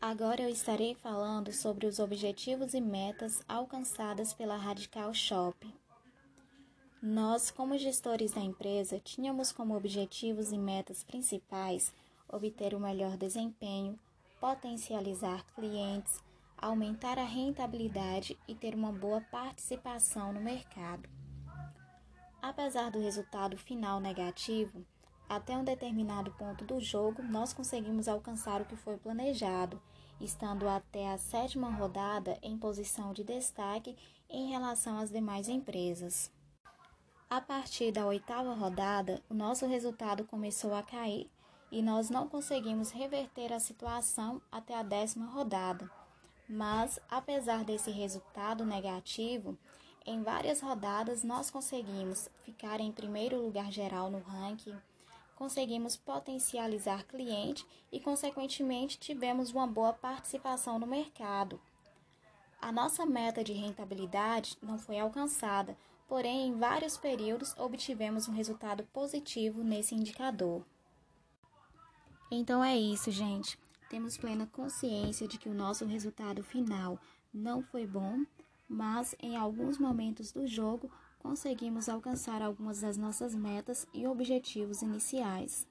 Agora eu estarei falando sobre os objetivos e metas alcançadas pela Radical Shop. Nós, como gestores da empresa, tínhamos como objetivos e metas principais obter o melhor desempenho, potencializar clientes, aumentar a rentabilidade e ter uma boa participação no mercado. Apesar do resultado final negativo, até um determinado ponto do jogo, nós conseguimos alcançar o que foi planejado, estando até a sétima rodada em posição de destaque em relação às demais empresas. A partir da oitava rodada, o nosso resultado começou a cair e nós não conseguimos reverter a situação até a décima rodada. Mas, apesar desse resultado negativo, em várias rodadas nós conseguimos ficar em primeiro lugar geral no ranking conseguimos potencializar cliente e, consequentemente, tivemos uma boa participação no mercado. A nossa meta de rentabilidade não foi alcançada, porém, em vários períodos obtivemos um resultado positivo nesse indicador. Então é isso, gente. Temos plena consciência de que o nosso resultado final não foi bom, mas em alguns momentos do jogo conseguimos alcançar algumas das nossas metas e objetivos iniciais.